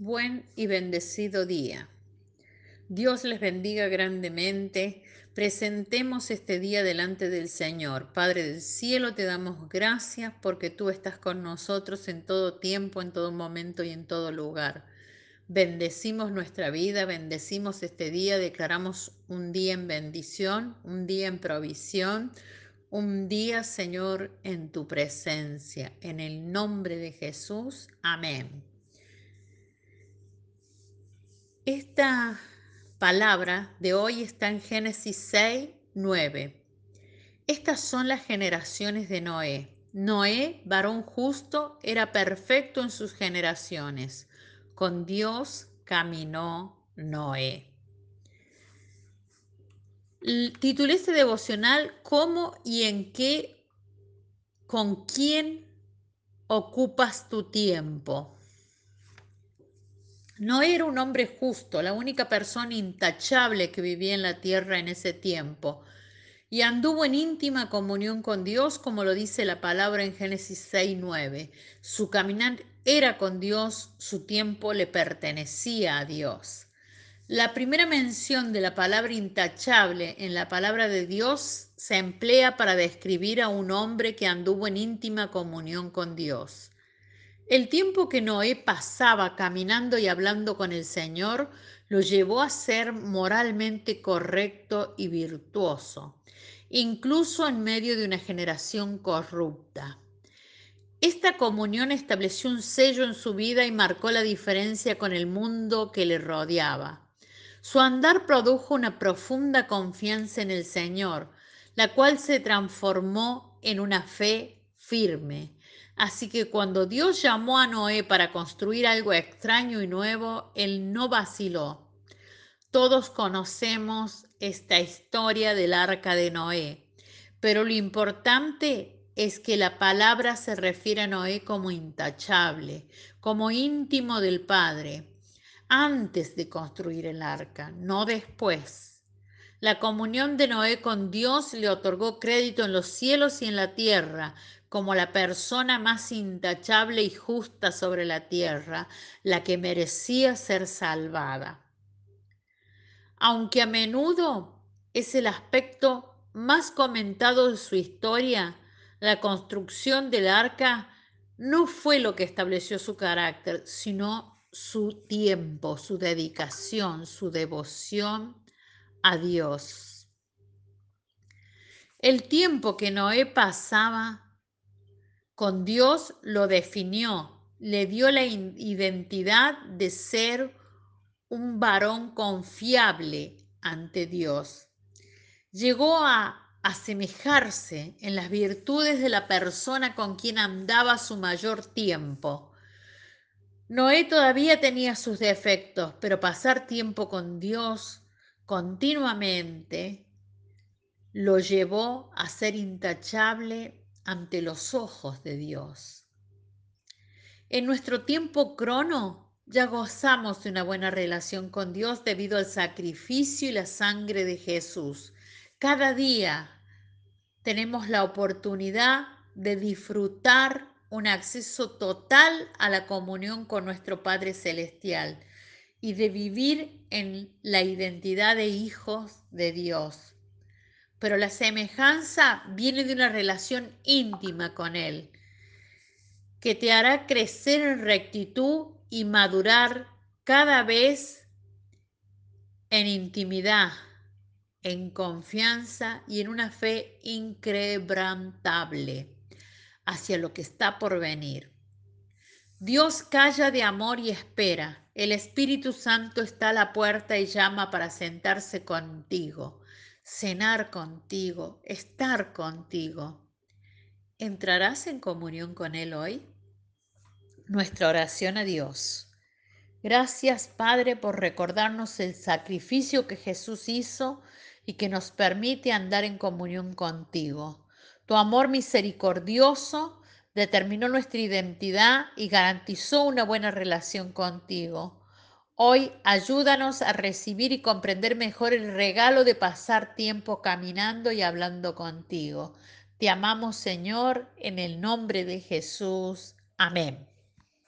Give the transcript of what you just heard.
buen y bendecido día. Dios les bendiga grandemente. Presentemos este día delante del Señor. Padre del cielo, te damos gracias porque tú estás con nosotros en todo tiempo, en todo momento y en todo lugar. Bendecimos nuestra vida, bendecimos este día, declaramos un día en bendición, un día en provisión, un día, Señor, en tu presencia. En el nombre de Jesús. Amén. Esta palabra de hoy está en Génesis 6, 9. Estas son las generaciones de Noé. Noé, varón justo, era perfecto en sus generaciones. Con Dios caminó Noé. Titulé este devocional ¿Cómo y en qué, con quién ocupas tu tiempo? No era un hombre justo, la única persona intachable que vivía en la tierra en ese tiempo, y anduvo en íntima comunión con Dios, como lo dice la palabra en Génesis 6:9. Su caminar era con Dios, su tiempo le pertenecía a Dios. La primera mención de la palabra intachable en la palabra de Dios se emplea para describir a un hombre que anduvo en íntima comunión con Dios. El tiempo que Noé pasaba caminando y hablando con el Señor lo llevó a ser moralmente correcto y virtuoso, incluso en medio de una generación corrupta. Esta comunión estableció un sello en su vida y marcó la diferencia con el mundo que le rodeaba. Su andar produjo una profunda confianza en el Señor, la cual se transformó en una fe firme Así que cuando Dios llamó a Noé para construir algo extraño y nuevo, él no vaciló. Todos conocemos esta historia del arca de Noé, pero lo importante es que la palabra se refiere a Noé como intachable, como íntimo del Padre, antes de construir el arca, no después. La comunión de Noé con Dios le otorgó crédito en los cielos y en la tierra, como la persona más intachable y justa sobre la tierra, la que merecía ser salvada. Aunque a menudo es el aspecto más comentado de su historia, la construcción del arca no fue lo que estableció su carácter, sino su tiempo, su dedicación, su devoción a Dios. El tiempo que Noé pasaba con Dios lo definió, le dio la identidad de ser un varón confiable ante Dios. Llegó a asemejarse en las virtudes de la persona con quien andaba su mayor tiempo. Noé todavía tenía sus defectos, pero pasar tiempo con Dios continuamente lo llevó a ser intachable ante los ojos de Dios. En nuestro tiempo crono ya gozamos de una buena relación con Dios debido al sacrificio y la sangre de Jesús. Cada día tenemos la oportunidad de disfrutar un acceso total a la comunión con nuestro Padre Celestial y de vivir en la identidad de hijos de Dios pero la semejanza viene de una relación íntima con Él, que te hará crecer en rectitud y madurar cada vez en intimidad, en confianza y en una fe increbrantable hacia lo que está por venir. Dios calla de amor y espera. El Espíritu Santo está a la puerta y llama para sentarse contigo cenar contigo, estar contigo. ¿Entrarás en comunión con Él hoy? Nuestra oración a Dios. Gracias Padre por recordarnos el sacrificio que Jesús hizo y que nos permite andar en comunión contigo. Tu amor misericordioso determinó nuestra identidad y garantizó una buena relación contigo. Hoy ayúdanos a recibir y comprender mejor el regalo de pasar tiempo caminando y hablando contigo. Te amamos Señor en el nombre de Jesús. Amén.